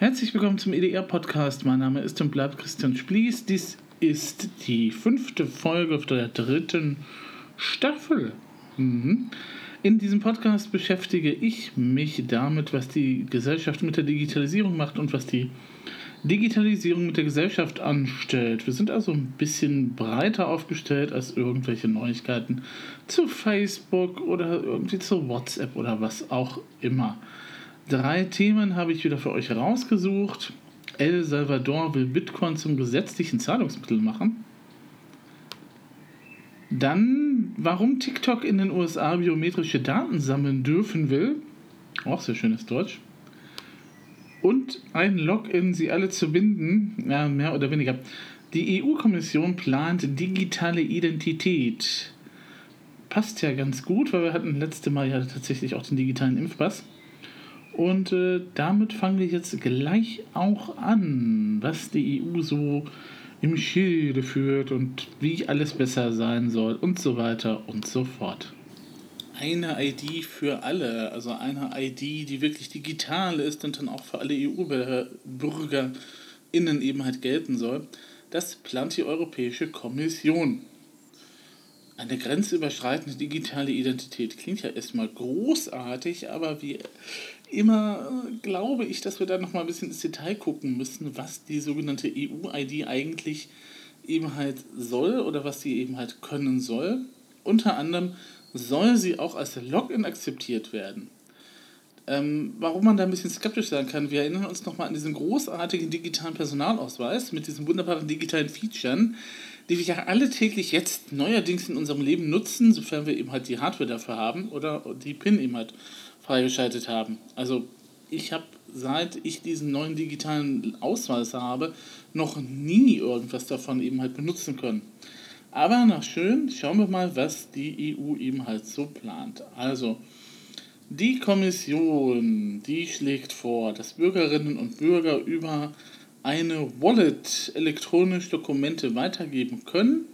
Herzlich willkommen zum EDR-Podcast. Mein Name ist und bleibt Christian Splies. Dies ist die fünfte Folge der dritten Staffel. Mhm. In diesem Podcast beschäftige ich mich damit, was die Gesellschaft mit der Digitalisierung macht und was die Digitalisierung mit der Gesellschaft anstellt. Wir sind also ein bisschen breiter aufgestellt als irgendwelche Neuigkeiten zu Facebook oder irgendwie zu WhatsApp oder was auch immer. Drei Themen habe ich wieder für euch rausgesucht. El Salvador will Bitcoin zum gesetzlichen Zahlungsmittel machen. Dann, warum TikTok in den USA biometrische Daten sammeln dürfen will. Auch sehr schönes Deutsch. Und ein Login, sie alle zu binden, ja, mehr oder weniger. Die EU-Kommission plant digitale Identität. Passt ja ganz gut, weil wir hatten letzte Mal ja tatsächlich auch den digitalen Impfpass. Und äh, damit fangen wir jetzt gleich auch an, was die EU so im Schilde führt und wie alles besser sein soll und so weiter und so fort. Eine ID für alle, also eine ID, die wirklich digital ist und dann auch für alle EU-BürgerInnen eben halt gelten soll, das plant die Europäische Kommission. Eine grenzüberschreitende digitale Identität klingt ja erstmal großartig, aber wie immer äh, glaube ich, dass wir da nochmal ein bisschen ins Detail gucken müssen, was die sogenannte EU-ID eigentlich eben halt soll oder was sie eben halt können soll. Unter anderem soll sie auch als Login akzeptiert werden. Ähm, warum man da ein bisschen skeptisch sein kann, wir erinnern uns nochmal an diesen großartigen digitalen Personalausweis mit diesen wunderbaren digitalen Features, die wir ja alle täglich jetzt neuerdings in unserem Leben nutzen, sofern wir eben halt die Hardware dafür haben oder die PIN eben halt freigeschaltet haben. Also ich habe, seit ich diesen neuen digitalen Ausweis habe, noch nie irgendwas davon eben halt benutzen können. Aber na schön, schauen wir mal, was die EU eben halt so plant. Also, die Kommission, die schlägt vor, dass Bürgerinnen und Bürger über eine Wallet elektronisch Dokumente weitergeben können.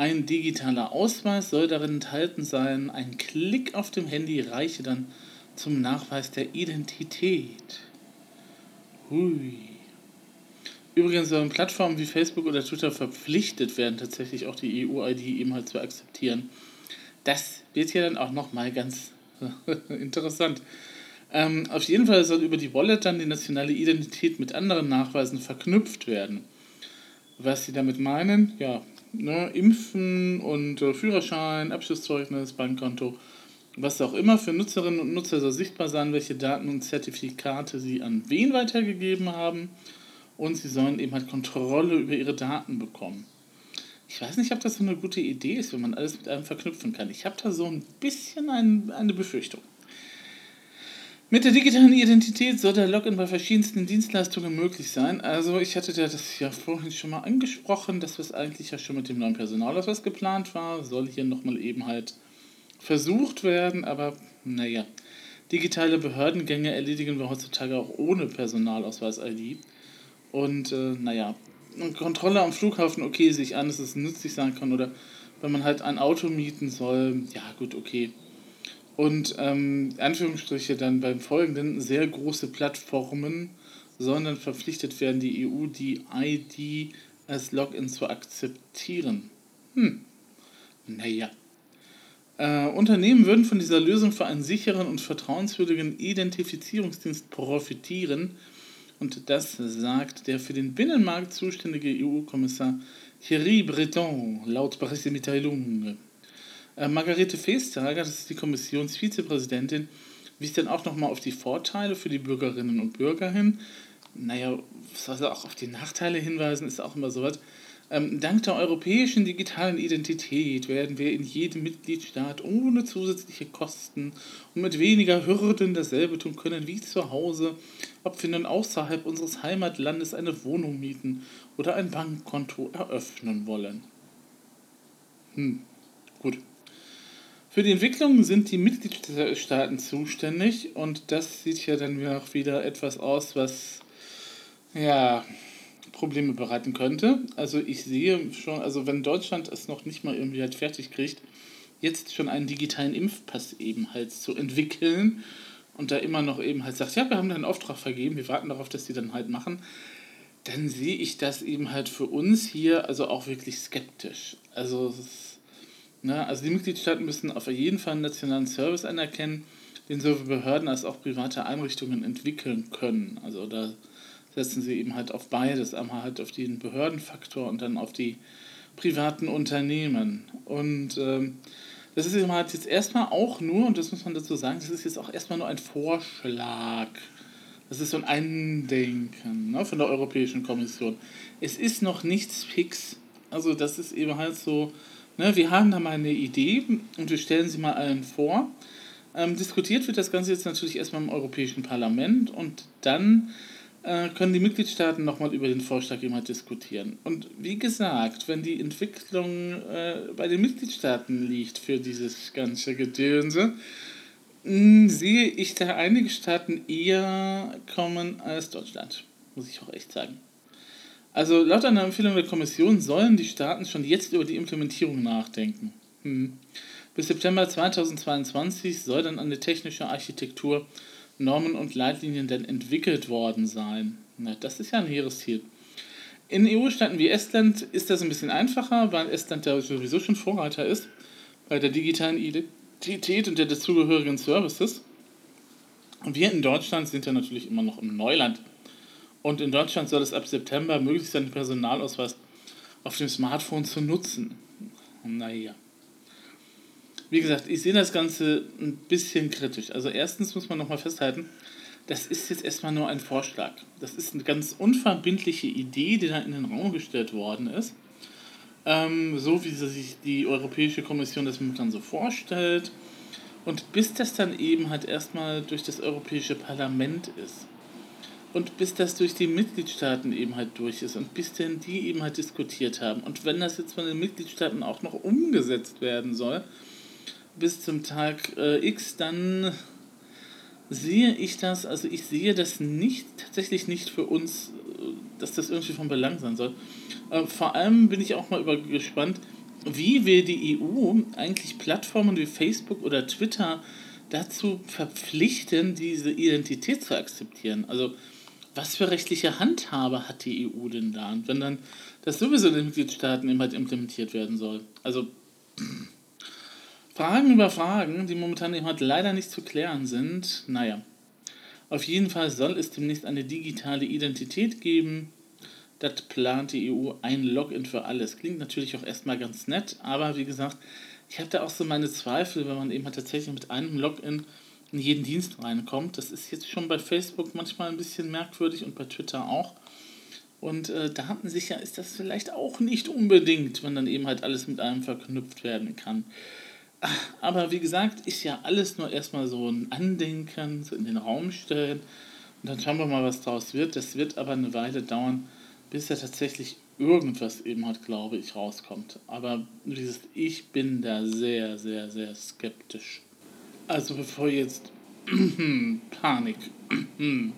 Ein digitaler Ausweis soll darin enthalten sein. Ein Klick auf dem Handy reiche dann zum Nachweis der Identität. Hui. Übrigens sollen Plattformen wie Facebook oder Twitter verpflichtet werden, tatsächlich auch die EU-ID eben halt zu akzeptieren. Das wird ja dann auch nochmal ganz interessant. Ähm, auf jeden Fall soll über die Wallet dann die nationale Identität mit anderen Nachweisen verknüpft werden. Was sie damit meinen, ja, ne, Impfen und äh, Führerschein, Abschlusszeugnis, Bankkonto was auch immer für Nutzerinnen und Nutzer soll sichtbar sein, welche Daten und Zertifikate sie an wen weitergegeben haben und sie sollen eben halt Kontrolle über ihre Daten bekommen. Ich weiß nicht, ob das so eine gute Idee ist, wenn man alles mit einem verknüpfen kann. Ich habe da so ein bisschen ein, eine Befürchtung. Mit der digitalen Identität soll der Login bei verschiedensten Dienstleistungen möglich sein. Also ich hatte das ja vorhin schon mal angesprochen, dass das eigentlich ja schon mit dem neuen Personalausweis geplant war. Soll hier nochmal eben halt versucht werden, aber naja. Digitale Behördengänge erledigen wir heutzutage auch ohne Personalausweis-ID. Und äh, naja, Kontrolle am Flughafen, okay, sich an, dass es nützlich sein kann. Oder wenn man halt ein Auto mieten soll, ja gut, okay. Und ähm, Anführungsstriche dann beim folgenden, sehr große Plattformen sollen dann verpflichtet werden, die EU die ID als Login zu akzeptieren. Hm, naja. Äh, Unternehmen würden von dieser Lösung für einen sicheren und vertrauenswürdigen Identifizierungsdienst profitieren. Und das sagt der für den Binnenmarkt zuständige EU-Kommissar Thierry Breton laut Pressemitteilung. Äh, Margarete Vestager, das ist die Kommissionsvizepräsidentin, wies dann auch nochmal auf die Vorteile für die Bürgerinnen und Bürger hin. Naja, soll also auch auf die Nachteile hinweisen, ist auch immer so was. Ähm, dank der europäischen digitalen Identität werden wir in jedem Mitgliedstaat ohne zusätzliche Kosten und mit weniger Hürden dasselbe tun können wie zu Hause, ob wir nun außerhalb unseres Heimatlandes eine Wohnung mieten oder ein Bankkonto eröffnen wollen. Hm, gut. Für die Entwicklung sind die Mitgliedstaaten zuständig und das sieht ja dann auch wieder etwas aus, was ja Probleme bereiten könnte. Also ich sehe schon, also wenn Deutschland es noch nicht mal irgendwie halt fertig kriegt, jetzt schon einen digitalen Impfpass eben halt zu entwickeln und da immer noch eben halt sagt, ja, wir haben da einen Auftrag vergeben, wir warten darauf, dass die dann halt machen, dann sehe ich das eben halt für uns hier also auch wirklich skeptisch. Also, ne, also die Mitgliedstaaten müssen auf jeden Fall einen nationalen Service anerkennen, den sowohl Behörden als auch private Einrichtungen entwickeln können. Also da setzen sie eben halt auf beides, einmal halt auf den Behördenfaktor und dann auf die privaten Unternehmen. Und ähm, das ist eben halt jetzt erstmal auch nur, und das muss man dazu sagen, das ist jetzt auch erstmal nur ein Vorschlag. Das ist so ein Andenken ne, von der Europäischen Kommission. Es ist noch nichts fix. Also das ist eben halt so, ne, wir haben da mal eine Idee und wir stellen sie mal allen vor. Ähm, diskutiert wird das Ganze jetzt natürlich erstmal im Europäischen Parlament und dann äh, können die Mitgliedstaaten nochmal über den Vorschlag immer diskutieren. Und wie gesagt, wenn die Entwicklung äh, bei den Mitgliedstaaten liegt für dieses ganze Gedönse, hm, sehe ich da einige Staaten eher kommen als Deutschland, muss ich auch echt sagen. Also laut einer Empfehlung der Kommission sollen die Staaten schon jetzt über die Implementierung nachdenken. Hm. Bis September 2022 soll dann eine technische Architektur Normen und Leitlinien denn entwickelt worden sein? Na, das ist ja ein hehres Ziel. In EU-Staaten wie Estland ist das ein bisschen einfacher, weil Estland ja sowieso schon Vorreiter ist bei der digitalen Identität und der dazugehörigen Services. Und wir in Deutschland sind ja natürlich immer noch im Neuland. Und in Deutschland soll es ab September möglich sein, den Personalausweis auf dem Smartphone zu nutzen. Naja. Wie gesagt, ich sehe das Ganze ein bisschen kritisch. Also erstens muss man nochmal festhalten, das ist jetzt erstmal nur ein Vorschlag. Das ist eine ganz unverbindliche Idee, die da in den Raum gestellt worden ist. Ähm, so wie sich die Europäische Kommission das momentan so vorstellt. Und bis das dann eben halt erstmal durch das Europäische Parlament ist. Und bis das durch die Mitgliedstaaten eben halt durch ist und bis denn die eben halt diskutiert haben. Und wenn das jetzt von den Mitgliedstaaten auch noch umgesetzt werden soll, bis zum Tag äh, X, dann sehe ich das, also ich sehe das nicht, tatsächlich nicht für uns, äh, dass das irgendwie von Belang sein soll. Äh, vor allem bin ich auch mal über gespannt, wie wir die EU eigentlich Plattformen wie Facebook oder Twitter dazu verpflichten, diese Identität zu akzeptieren. Also was für rechtliche Handhabe hat die EU denn da? Und wenn dann das sowieso in den Mitgliedstaaten halt implementiert werden soll. Also Fragen über Fragen, die momentan eben halt leider nicht zu klären sind. Naja, auf jeden Fall soll es demnächst eine digitale Identität geben. Das plant die EU ein Login für alles. Klingt natürlich auch erstmal ganz nett, aber wie gesagt, ich habe da auch so meine Zweifel, wenn man eben halt tatsächlich mit einem Login in jeden Dienst reinkommt. Das ist jetzt schon bei Facebook manchmal ein bisschen merkwürdig und bei Twitter auch. Und äh, datensicher ist das vielleicht auch nicht unbedingt, wenn dann eben halt alles mit einem verknüpft werden kann. Aber wie gesagt, ist ja alles nur erstmal so ein Andenken, so in den Raum stellen. Und dann schauen wir mal, was daraus wird. Das wird aber eine Weile dauern, bis ja tatsächlich irgendwas eben halt, glaube ich, rauskommt. Aber gesagt, ich bin da sehr, sehr, sehr skeptisch. Also bevor jetzt Panik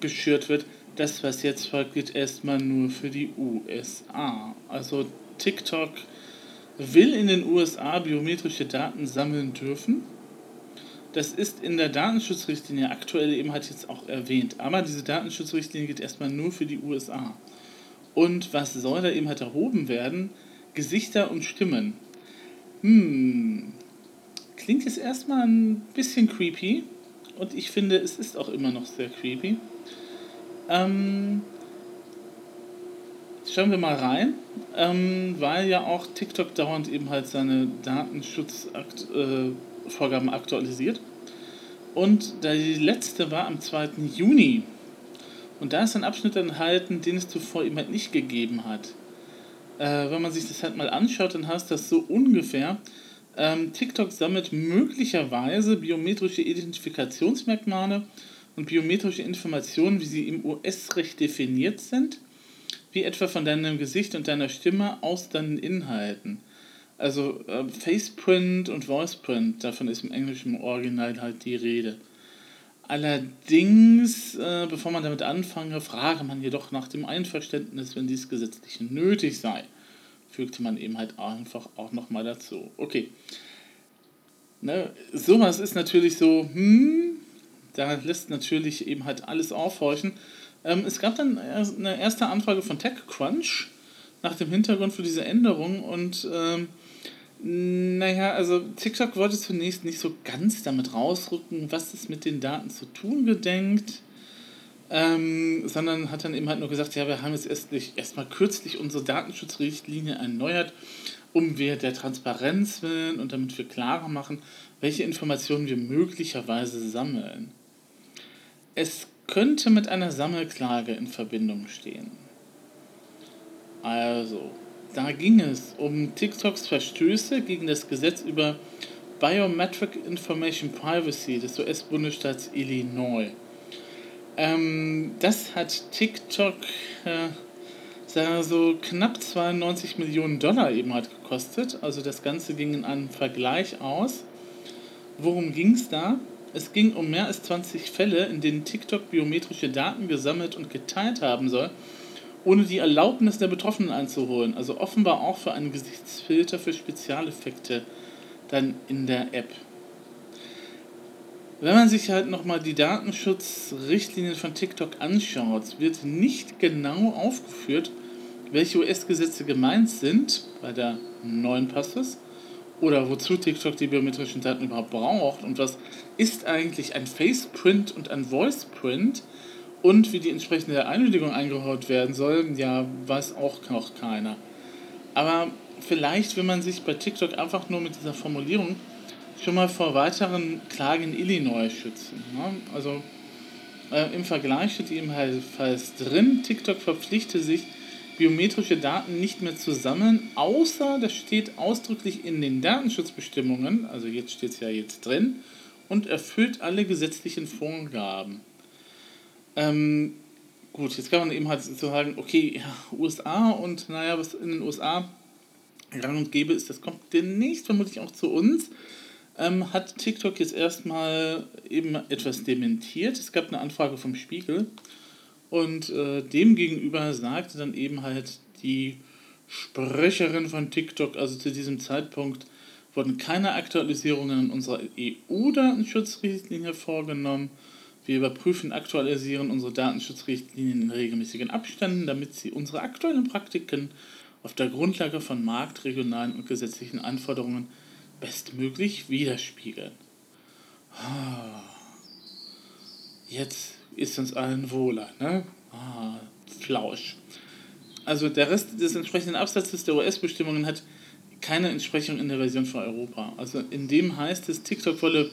geschürt wird, das, was jetzt folgt, geht erstmal nur für die USA. Also TikTok will in den USA biometrische Daten sammeln dürfen. Das ist in der Datenschutzrichtlinie aktuell eben halt jetzt auch erwähnt. Aber diese Datenschutzrichtlinie geht erstmal nur für die USA. Und was soll da eben halt erhoben werden? Gesichter und Stimmen. Hm. Klingt jetzt erstmal ein bisschen creepy. Und ich finde, es ist auch immer noch sehr creepy. Ähm, schauen wir mal rein, ähm, weil ja auch TikTok dauernd eben halt seine Datenschutzvorgaben äh, aktualisiert. Und die letzte war am 2. Juni. Und da ist ein Abschnitt enthalten, den es zuvor eben halt nicht gegeben hat. Äh, wenn man sich das halt mal anschaut, dann heißt das so ungefähr, ähm, TikTok sammelt möglicherweise biometrische Identifikationsmerkmale und biometrische Informationen, wie sie im US-Recht definiert sind wie etwa von deinem Gesicht und deiner Stimme aus deinen Inhalten. Also äh, Faceprint und Voiceprint, davon ist im englischen Original halt die Rede. Allerdings, äh, bevor man damit anfange, frage man jedoch nach dem Einverständnis, wenn dies gesetzlich nötig sei. Fügte man eben halt einfach auch nochmal dazu. Okay. Ne, sowas ist natürlich so, hm, da lässt natürlich eben halt alles aufhorchen. Ähm, es gab dann eine erste Anfrage von TechCrunch nach dem Hintergrund für diese Änderung und ähm, naja, also TikTok wollte zunächst nicht so ganz damit rausrücken, was es mit den Daten zu tun gedenkt, ähm, sondern hat dann eben halt nur gesagt, ja, wir haben jetzt erstmal kürzlich unsere Datenschutzrichtlinie erneuert, um wir der Transparenz willen und damit wir klarer machen, welche Informationen wir möglicherweise sammeln. Es könnte mit einer Sammelklage in Verbindung stehen. Also, da ging es um TikToks Verstöße gegen das Gesetz über Biometric Information Privacy des US-Bundesstaats Illinois. Ähm, das hat TikTok äh, so knapp 92 Millionen Dollar eben halt gekostet. Also das Ganze ging in einem Vergleich aus. Worum ging es da? Es ging um mehr als 20 Fälle, in denen TikTok biometrische Daten gesammelt und geteilt haben soll, ohne die Erlaubnis der Betroffenen einzuholen. Also offenbar auch für einen Gesichtsfilter für Spezialeffekte dann in der App. Wenn man sich halt nochmal die Datenschutzrichtlinien von TikTok anschaut, wird nicht genau aufgeführt, welche US-Gesetze gemeint sind bei der neuen Passes oder wozu TikTok die biometrischen Daten überhaupt braucht und was ist eigentlich ein Faceprint und ein Voiceprint und wie die entsprechende Einwilligung eingeholt werden soll, ja, weiß auch noch keiner. Aber vielleicht, wenn man sich bei TikTok einfach nur mit dieser Formulierung schon mal vor weiteren Klagen in Illinois schützen. Ne? Also äh, im Vergleich steht eben halt drin, TikTok verpflichte sich, biometrische Daten nicht mehr zu sammeln, außer das steht ausdrücklich in den Datenschutzbestimmungen, also jetzt steht es ja jetzt drin, und erfüllt alle gesetzlichen Vorgaben. Ähm, gut, jetzt kann man eben halt so sagen, okay, ja, USA und naja, was in den USA gang und gäbe ist, das kommt demnächst vermutlich auch zu uns ähm, hat TikTok jetzt erstmal eben etwas dementiert. Es gab eine Anfrage vom Spiegel und äh, dem gegenüber sagte dann eben halt die Sprecherin von TikTok, also zu diesem Zeitpunkt wurden keine Aktualisierungen in unserer EU-Datenschutzrichtlinie vorgenommen. Wir überprüfen, aktualisieren unsere Datenschutzrichtlinien in regelmäßigen Abständen, damit sie unsere aktuellen Praktiken auf der Grundlage von markt-, regionalen und gesetzlichen Anforderungen bestmöglich widerspiegeln. Ah, jetzt ist uns allen wohler, ne? Ah, Flausch. Also der Rest des entsprechenden Absatzes der US-Bestimmungen hat keine Entsprechung in der Version für Europa. Also in dem heißt es, TikTok wolle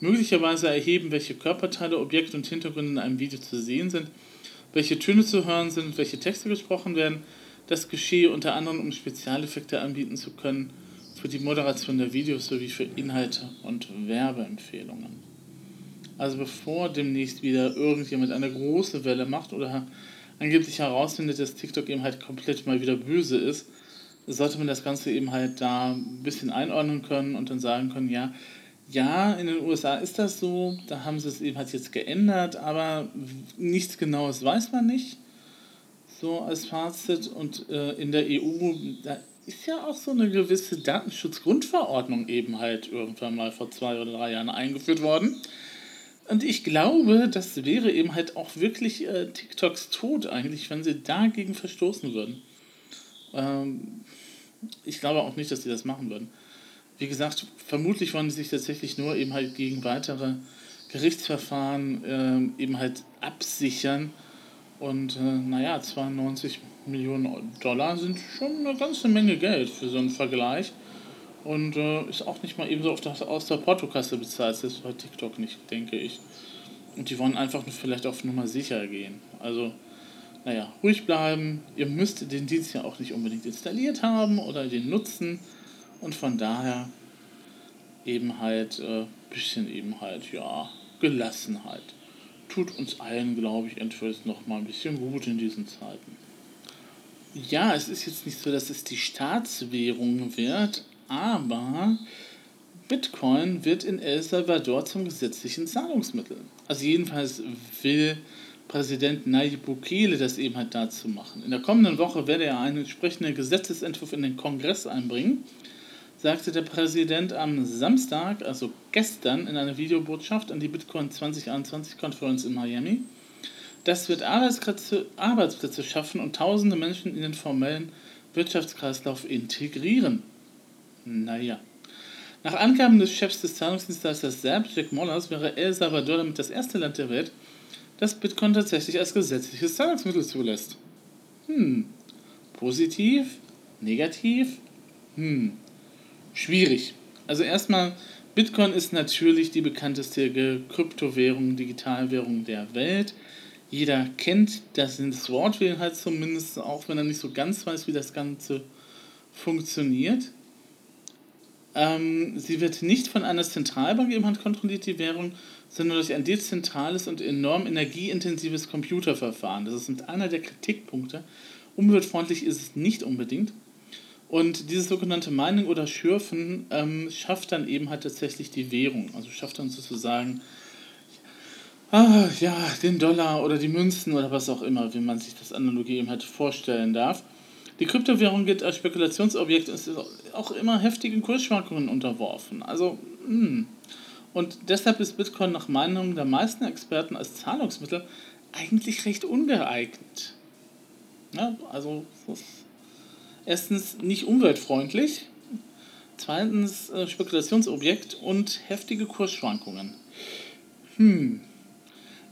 möglicherweise erheben, welche Körperteile, Objekte und Hintergründe in einem Video zu sehen sind, welche Töne zu hören sind, welche Texte gesprochen werden. Das geschehe unter anderem, um Spezialeffekte anbieten zu können für die Moderation der Videos sowie für Inhalte und Werbeempfehlungen. Also bevor demnächst wieder irgendjemand eine große Welle macht oder angeblich herausfindet, dass TikTok eben halt komplett mal wieder böse ist, sollte man das Ganze eben halt da ein bisschen einordnen können und dann sagen können, ja, ja, in den USA ist das so, da haben sie es eben halt jetzt geändert, aber nichts Genaues weiß man nicht. So als Fazit und äh, in der EU, da ist ja auch so eine gewisse Datenschutzgrundverordnung eben halt irgendwann mal vor zwei oder drei Jahren eingeführt worden. Und ich glaube, das wäre eben halt auch wirklich äh, TikToks Tod eigentlich, wenn sie dagegen verstoßen würden. Ähm, ich glaube auch nicht, dass sie das machen würden. Wie gesagt, vermutlich wollen sie sich tatsächlich nur eben halt gegen weitere Gerichtsverfahren äh, eben halt absichern. Und äh, naja, 92 Millionen Dollar sind schon eine ganze Menge Geld für so einen Vergleich. Und äh, ist auch nicht mal eben so auf der, aus der Portokasse bezahlt. Das ist bei TikTok nicht, denke ich. Und die wollen einfach vielleicht auf Nummer sicher gehen. Also, naja, ruhig bleiben. Ihr müsst den Dienst ja auch nicht unbedingt installiert haben oder den nutzen. Und von daher eben halt, äh, bisschen eben halt, ja, Gelassenheit. Tut uns allen, glaube ich, entweder noch mal ein bisschen gut in diesen Zeiten. Ja, es ist jetzt nicht so, dass es die Staatswährung wird, aber Bitcoin wird in El Salvador zum gesetzlichen Zahlungsmittel. Also jedenfalls will Präsident Nayib Bukele das eben halt dazu machen. In der kommenden Woche werde er einen entsprechenden Gesetzesentwurf in den Kongress einbringen. Sagte der Präsident am Samstag, also gestern, in einer Videobotschaft an die Bitcoin 2021 Conference in Miami, das wird Arbeitsplätze, Arbeitsplätze schaffen und tausende Menschen in den formellen Wirtschaftskreislauf integrieren. Naja. Nach Angaben des Chefs des Zahlungsdienstleisters SAP, Jack Mollers, wäre El Salvador damit das erste Land der Welt, das Bitcoin tatsächlich als gesetzliches Zahlungsmittel zulässt. Hm. Positiv? Negativ? Hm. Schwierig. Also erstmal, Bitcoin ist natürlich die bekannteste Kryptowährung, Digitalwährung der Welt. Jeder kennt das, das Wort halt zumindest, auch wenn er nicht so ganz weiß, wie das Ganze funktioniert. Ähm, sie wird nicht von einer Zentralbank eben halt kontrolliert, die Währung, sondern durch ein dezentrales und enorm energieintensives Computerverfahren. Das ist einer der Kritikpunkte. Umweltfreundlich ist es nicht unbedingt. Und dieses sogenannte Mining oder Schürfen ähm, schafft dann eben halt tatsächlich die Währung. Also schafft dann sozusagen ah, ja, den Dollar oder die Münzen oder was auch immer, wie man sich das Analogie eben halt vorstellen darf. Die Kryptowährung gilt als Spekulationsobjekt und ist auch immer heftigen Kursschwankungen unterworfen. Also, mh. Hm. Und deshalb ist Bitcoin nach Meinung der meisten Experten als Zahlungsmittel eigentlich recht ungeeignet. Ja, also, erstens nicht umweltfreundlich, zweitens äh, Spekulationsobjekt und heftige Kursschwankungen. Hm.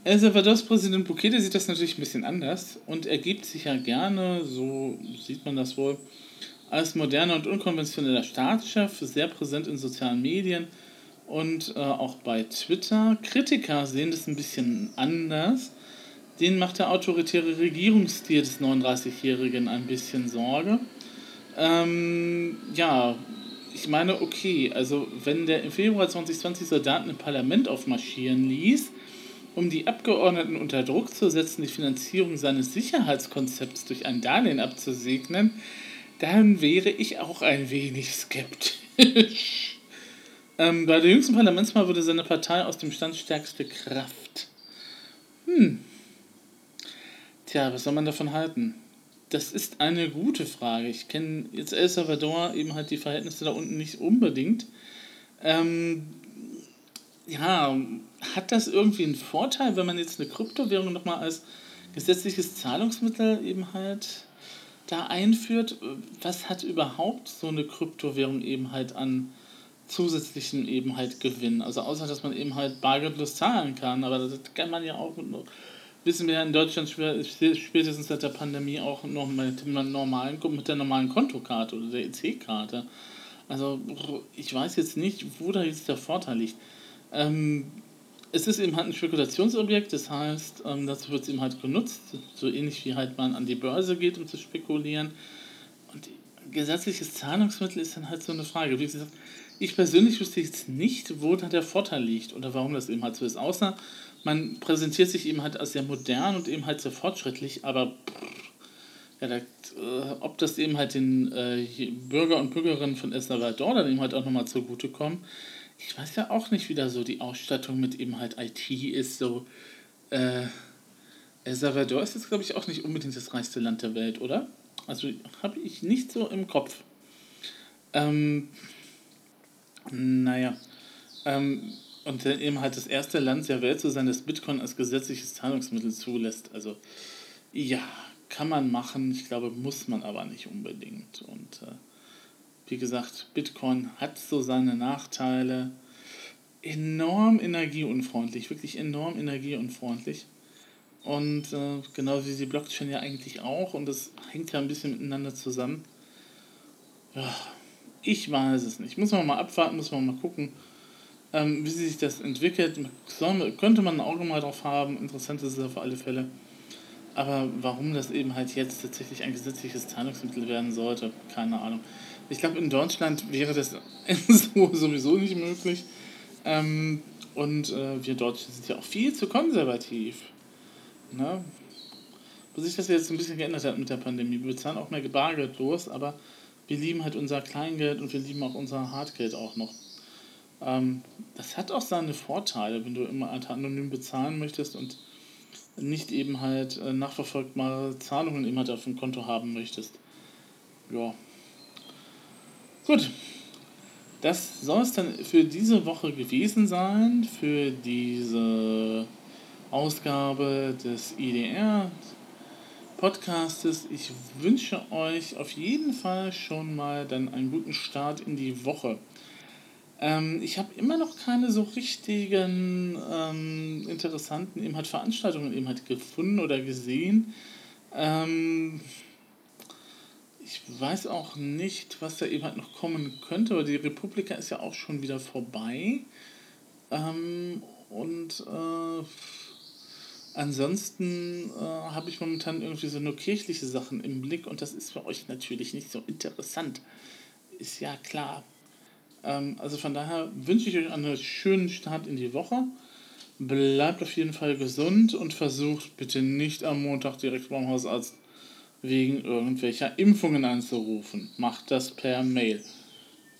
El Salvadors Präsident Bukele sieht das natürlich ein bisschen anders und er gibt sich ja gerne, so sieht man das wohl, als moderner und unkonventioneller Staatschef, sehr präsent in sozialen Medien und äh, auch bei Twitter. Kritiker sehen das ein bisschen anders. Denen macht der autoritäre Regierungsstil des 39-Jährigen ein bisschen Sorge. Ähm, ja, ich meine, okay, also wenn der im Februar 2020 Soldaten im Parlament aufmarschieren ließ, um die Abgeordneten unter Druck zu setzen, die Finanzierung seines Sicherheitskonzepts durch ein Darlehen abzusegnen, dann wäre ich auch ein wenig skeptisch. ähm, bei der jüngsten Parlamentswahl wurde seine Partei aus dem Stand stärkste Kraft. Hm. Tja, was soll man davon halten? Das ist eine gute Frage. Ich kenne jetzt El Salvador eben halt die Verhältnisse da unten nicht unbedingt. Ähm, ja, hat das irgendwie einen Vorteil, wenn man jetzt eine Kryptowährung nochmal als gesetzliches Zahlungsmittel eben halt da einführt? Was hat überhaupt so eine Kryptowährung eben halt an zusätzlichen eben halt Gewinn? Also außer, dass man eben halt bargeldlos zahlen kann, aber das kann man ja auch mit, wissen wir ja in Deutschland spätestens seit der Pandemie auch noch mit, normalen, mit der normalen Kontokarte oder der EC-Karte. Also ich weiß jetzt nicht, wo da jetzt der Vorteil liegt. Ähm, es ist eben halt ein Spekulationsobjekt, das heißt, ähm, dazu wird es eben halt genutzt, so ähnlich wie halt man an die Börse geht, um zu spekulieren. Und gesetzliches Zahlungsmittel ist dann halt so eine Frage. Wie gesagt, ich persönlich wüsste jetzt nicht, wo da der Vorteil liegt oder warum das eben halt so ist. Außer man präsentiert sich eben halt als sehr modern und eben halt sehr fortschrittlich, aber ja, da, äh, ob das eben halt den äh, Bürger und Bürgerinnen von El Salvador dann eben halt auch nochmal zugutekommt, ich weiß ja auch nicht, wie da so die Ausstattung mit eben halt IT ist. So, äh, El Salvador ist jetzt, glaube ich, auch nicht unbedingt das reichste Land der Welt, oder? Also habe ich nicht so im Kopf. Ähm, naja. Ähm, und eben halt das erste Land der Welt zu sein, das Bitcoin als gesetzliches Zahlungsmittel zulässt. Also, ja, kann man machen. Ich glaube, muss man aber nicht unbedingt. Und äh, wie gesagt, Bitcoin hat so seine Nachteile. Enorm energieunfreundlich, wirklich enorm energieunfreundlich. Und äh, genau wie die Blockchain ja eigentlich auch. Und das hängt ja ein bisschen miteinander zusammen. Ja, ich weiß es nicht. Muss man mal abwarten, muss man mal gucken, ähm, wie sich das entwickelt. Könnte man ein Auge mal drauf haben. Interessant ist es auf alle Fälle. Aber warum das eben halt jetzt tatsächlich ein gesetzliches Zahlungsmittel werden sollte, keine Ahnung. Ich glaube, in Deutschland wäre das so sowieso nicht möglich. Ähm, und äh, wir Deutschen sind ja auch viel zu konservativ. Ne? Wo sich das jetzt ein bisschen geändert hat mit der Pandemie. Wir bezahlen auch mehr Bargeld los, aber wir lieben halt unser Kleingeld und wir lieben auch unser Hartgeld auch noch. Ähm, das hat auch seine Vorteile, wenn du immer anonym bezahlen möchtest und nicht eben halt äh, nachverfolgbare Zahlungen immer halt auf dem Konto haben möchtest. Ja, Gut. Das soll es dann für diese Woche gewesen sein, für diese Ausgabe des IDR Podcastes. Ich wünsche euch auf jeden Fall schon mal dann einen guten Start in die Woche. Ähm, ich habe immer noch keine so richtigen ähm, interessanten eben halt Veranstaltungen eben halt gefunden oder gesehen. Ähm, ich weiß auch nicht, was da eben halt noch kommen könnte, aber die Republika ist ja auch schon wieder vorbei. Ähm, und äh, ansonsten äh, habe ich momentan irgendwie so nur kirchliche Sachen im Blick und das ist für euch natürlich nicht so interessant. Ist ja klar. Ähm, also von daher wünsche ich euch einen schönen Start in die Woche. Bleibt auf jeden Fall gesund und versucht bitte nicht am Montag direkt beim Hausarzt wegen irgendwelcher Impfungen anzurufen. Macht das per Mail.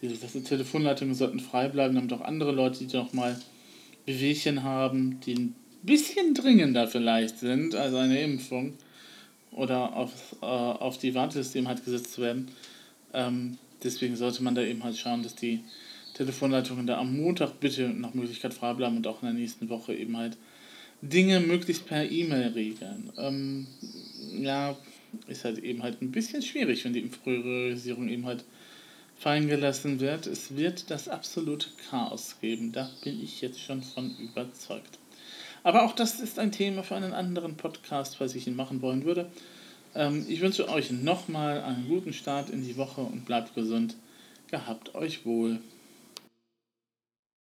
Die Telefonleitungen sollten frei bleiben, damit auch andere Leute, die noch mal Bewegchen haben, die ein bisschen dringender vielleicht sind als eine Impfung oder auf, äh, auf die Warteliste eben halt gesetzt werden. Ähm, deswegen sollte man da eben halt schauen, dass die Telefonleitungen da am Montag bitte nach Möglichkeit frei bleiben und auch in der nächsten Woche eben halt Dinge möglichst per E-Mail regeln. Ähm, ja, ist halt eben halt ein bisschen schwierig, wenn die Impfpriorisierung eben halt fallen gelassen wird. Es wird das absolute Chaos geben. Da bin ich jetzt schon von überzeugt. Aber auch das ist ein Thema für einen anderen Podcast, falls ich ihn machen wollen würde. Ähm, ich wünsche euch nochmal einen guten Start in die Woche und bleibt gesund. Gehabt euch wohl.